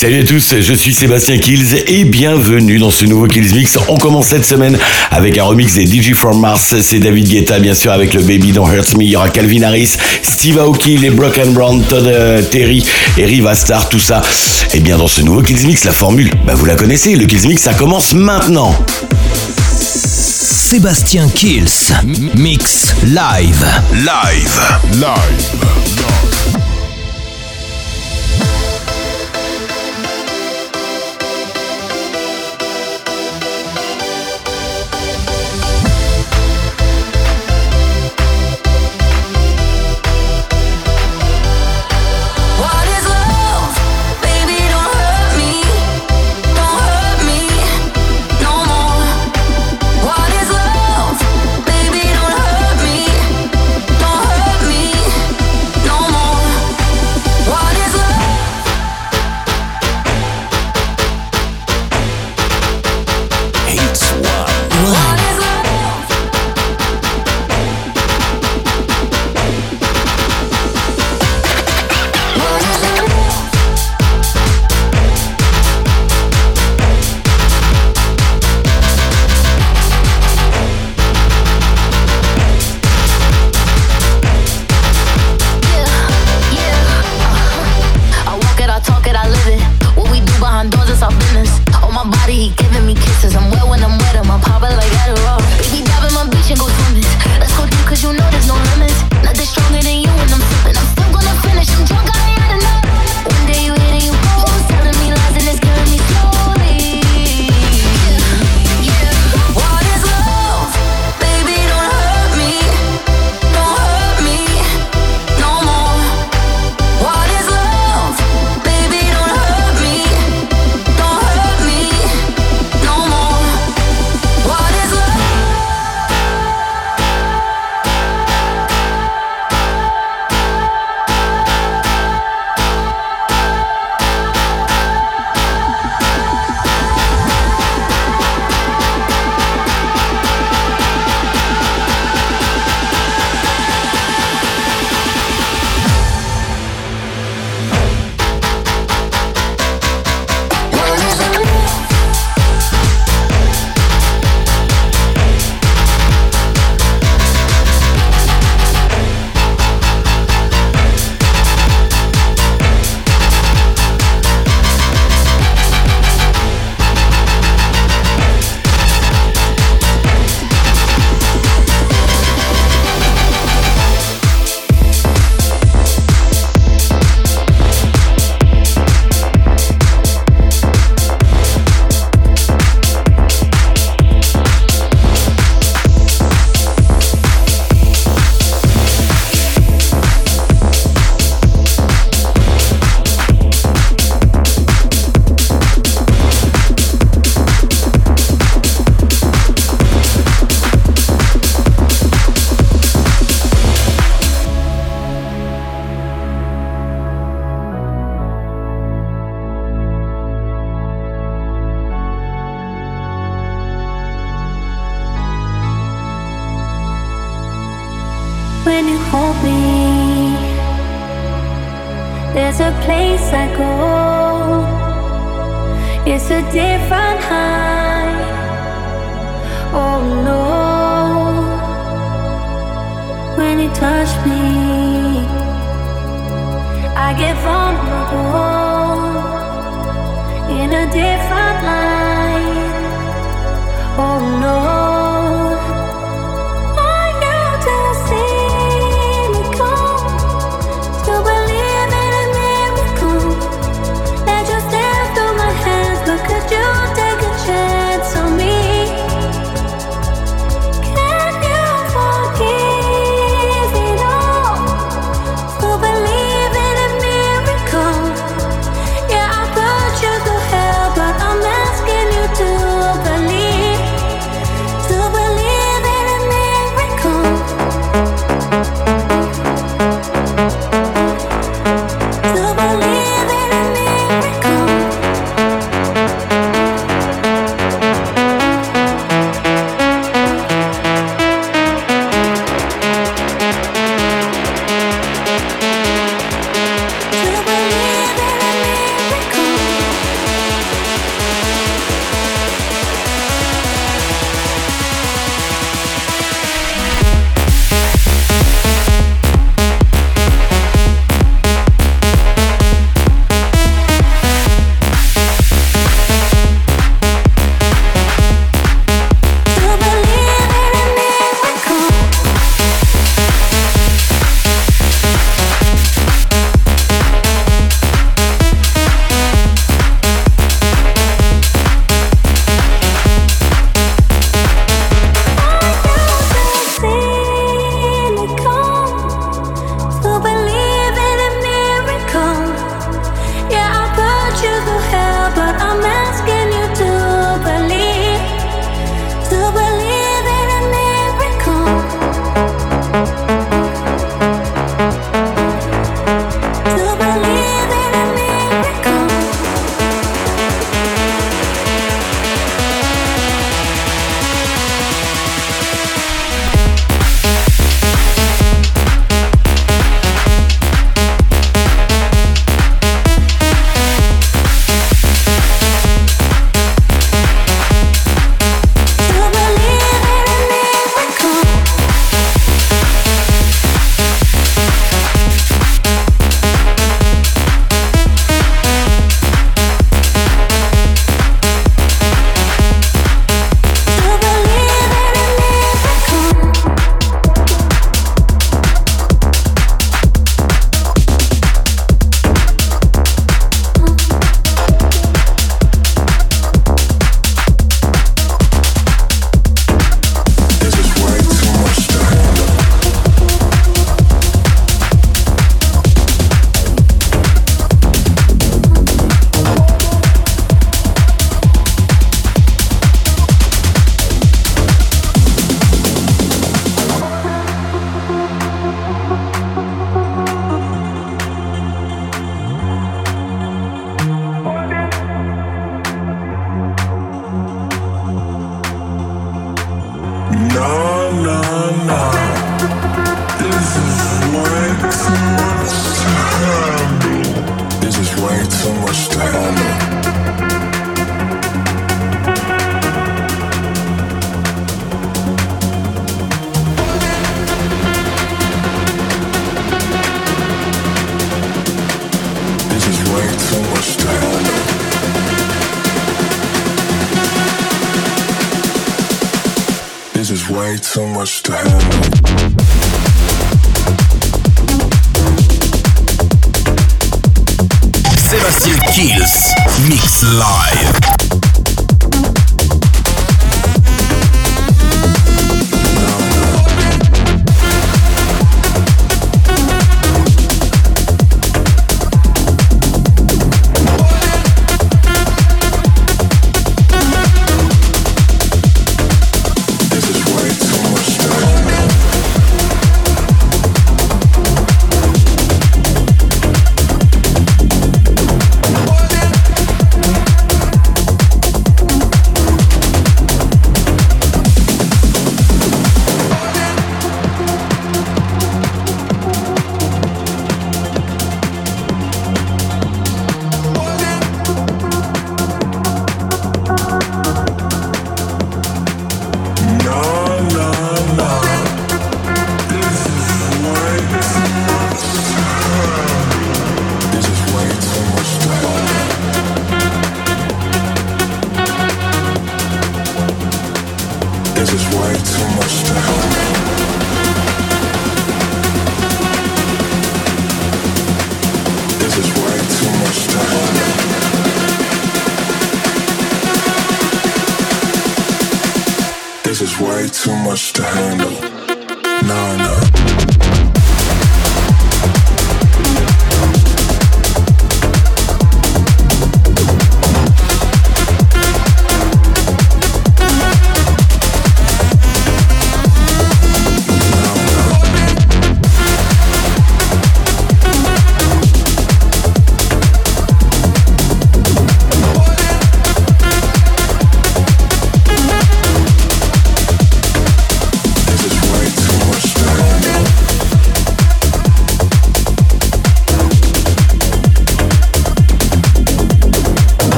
Salut à tous, je suis Sébastien Kills et bienvenue dans ce nouveau Kills Mix. On commence cette semaine avec un remix des DJ From Mars. C'est David Guetta, bien sûr, avec le Baby Don't Hurt Me. Il y aura Calvin Harris, Steve Aoki, les Broken Brown, Todd euh, Terry et Riva Star, tout ça. Et bien, dans ce nouveau Kills Mix, la formule, bah, vous la connaissez. Le Kills Mix, ça commence maintenant. Sébastien Kills, Mix Live. Live. Live.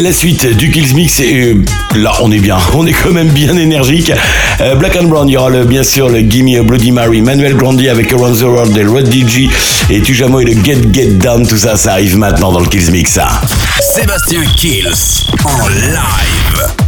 La suite du Kills Mix, et euh, là on est bien, on est quand même bien énergique. Euh, Black and Brown, il y aura le, bien sûr le Gimme Bloody Mary, Manuel Grandi avec Around the World et Red DG, et Tujamo et le Get Get Down, tout ça, ça arrive maintenant dans le Kills Mix. Hein. Sébastien Kills en live.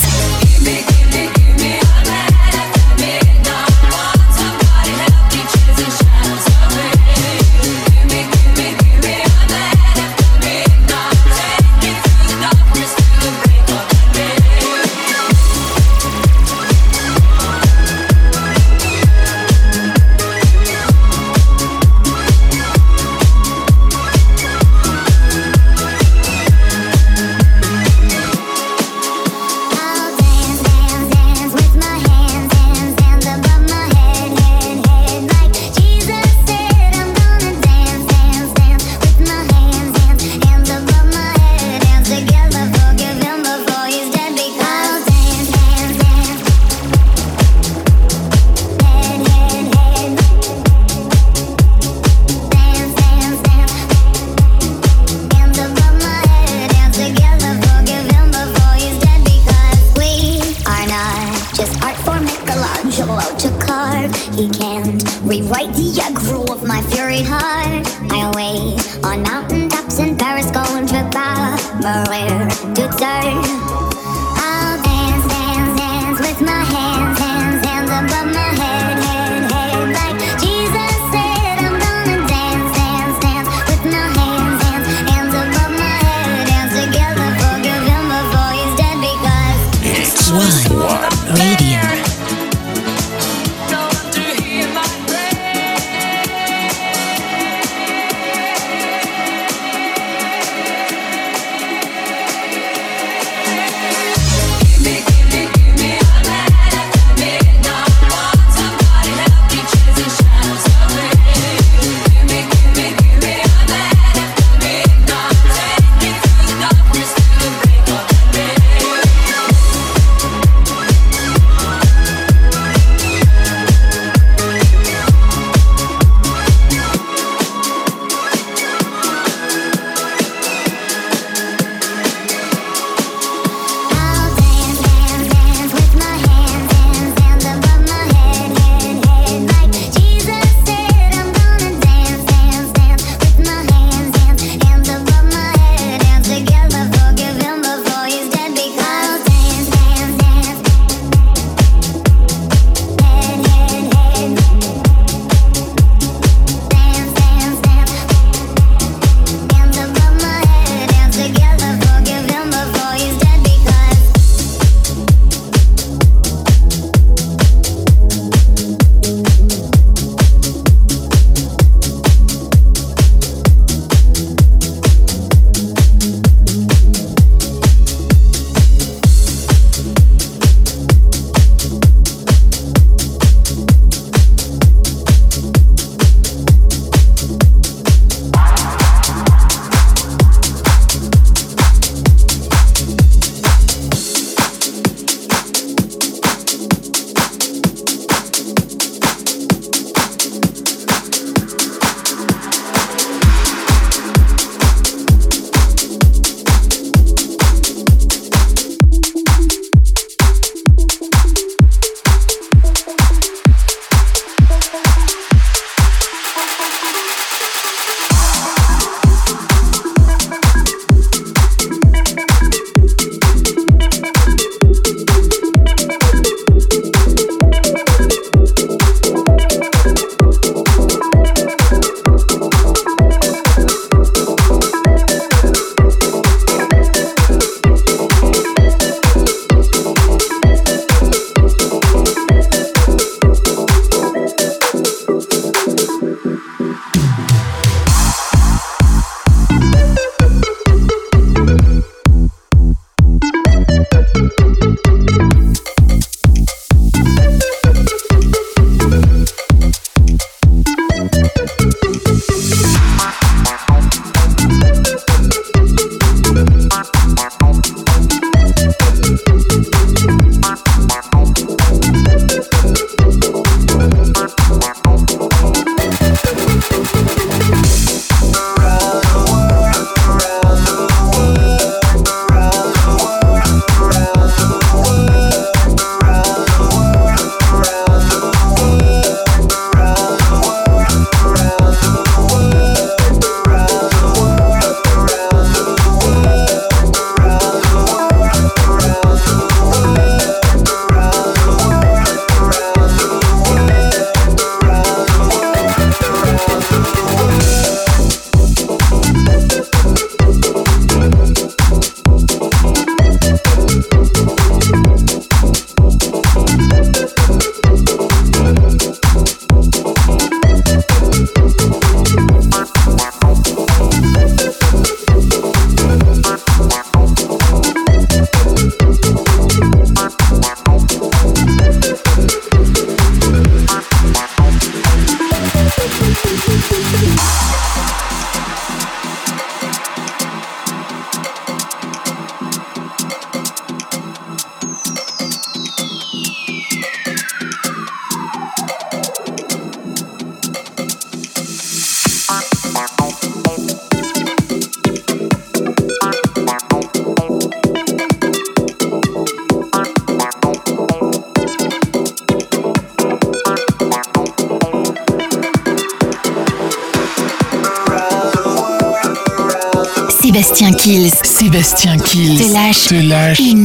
Kills. Sébastien Kills. Te lâche. Te lâche. Une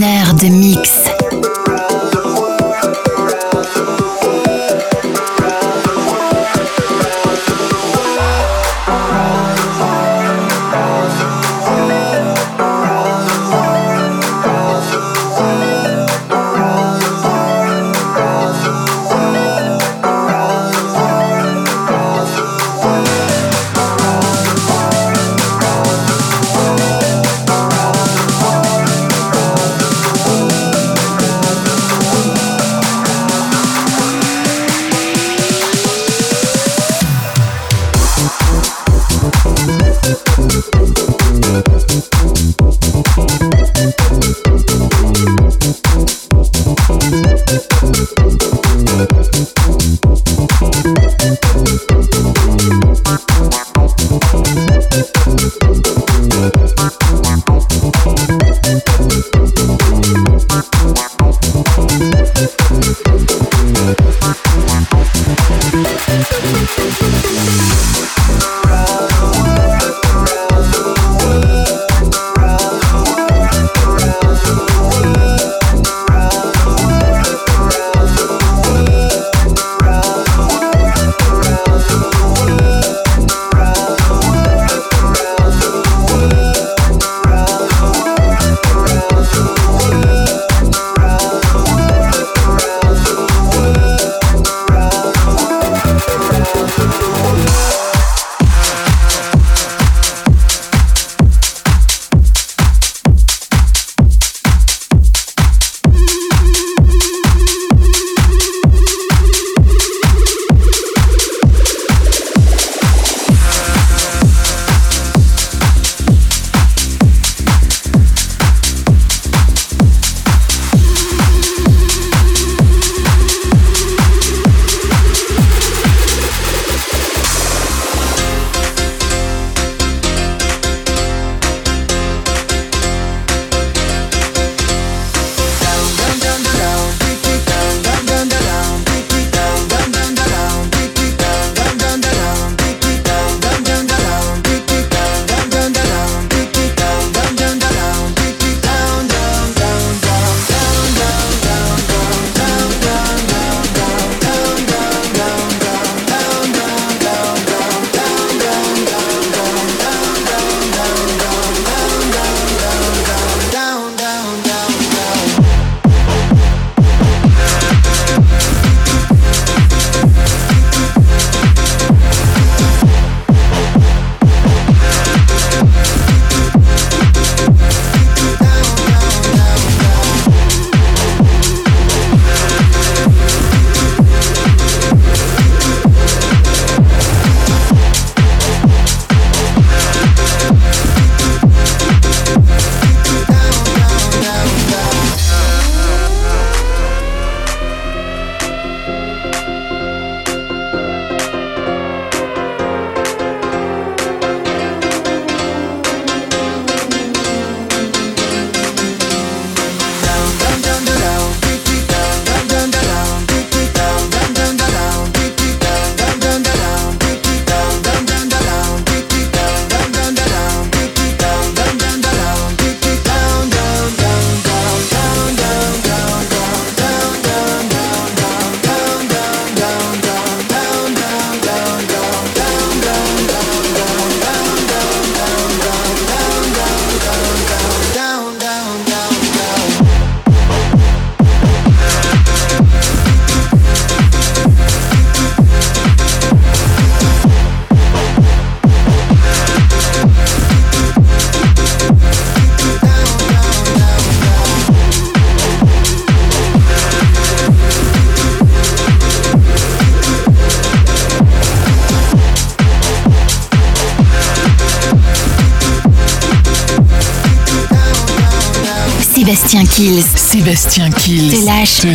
Te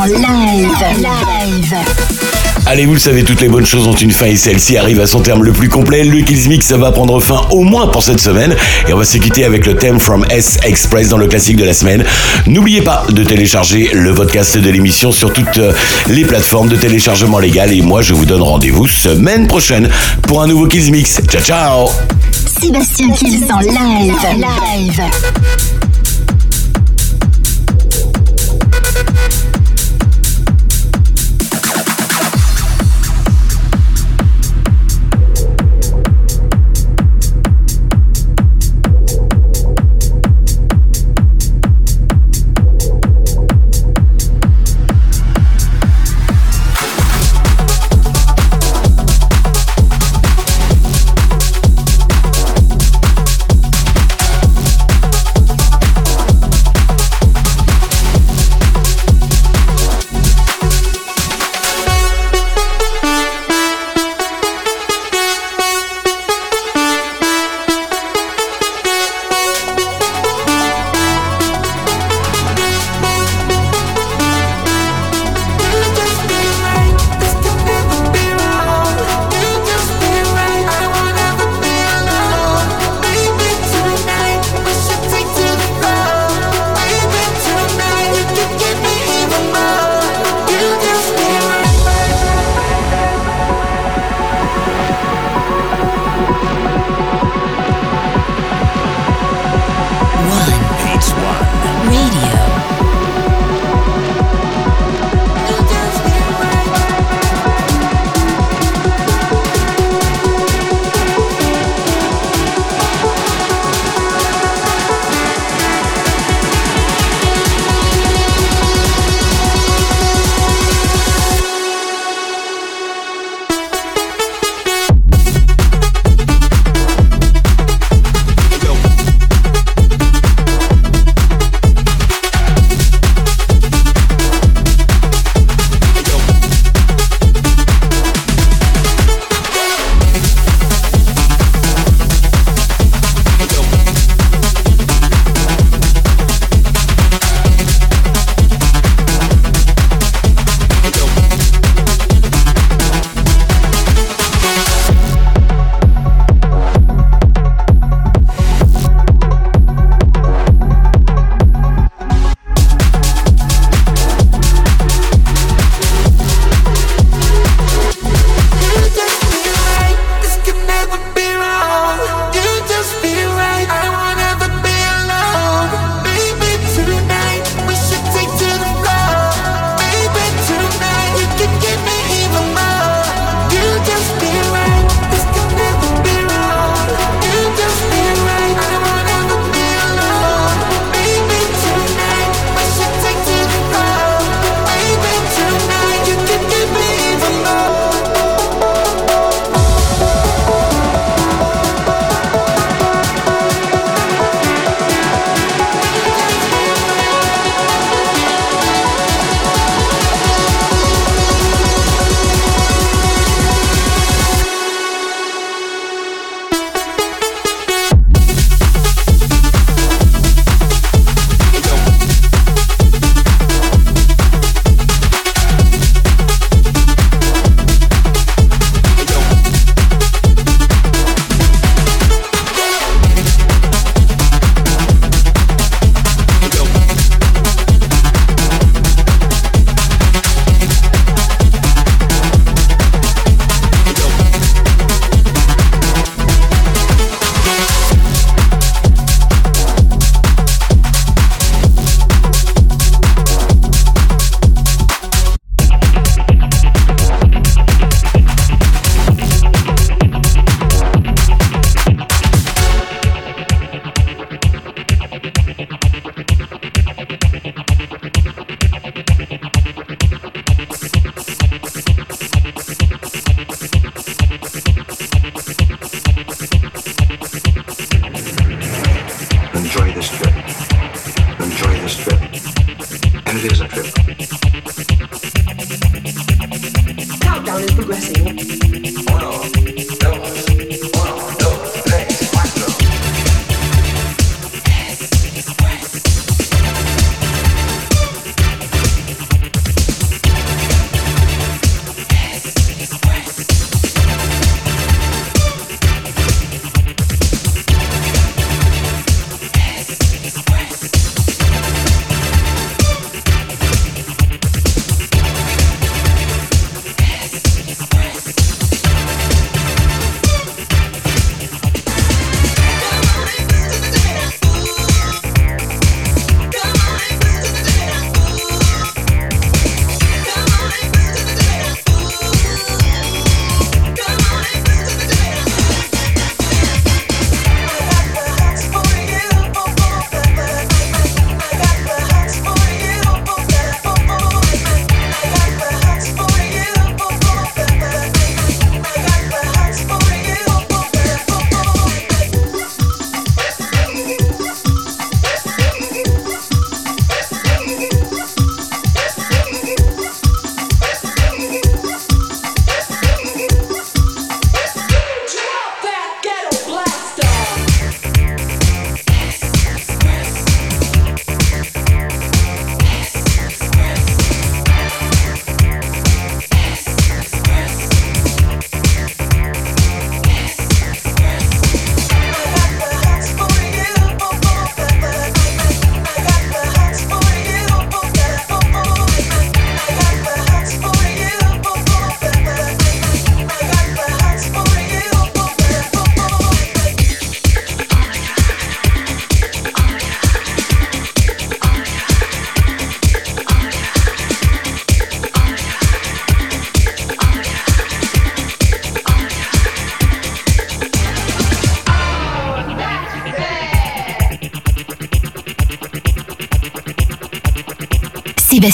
En live. Live. Allez, vous le savez, toutes les bonnes choses ont une fin et celle-ci arrive à son terme le plus complet. Le Kills Mix va prendre fin au moins pour cette semaine et on va se quitter avec le thème from S Express dans le classique de la semaine. N'oubliez pas de télécharger le podcast de l'émission sur toutes euh, les plateformes de téléchargement légal et moi je vous donne rendez-vous semaine prochaine pour un nouveau Kills Mix. Ciao ciao Sébastien Kills en live. Live.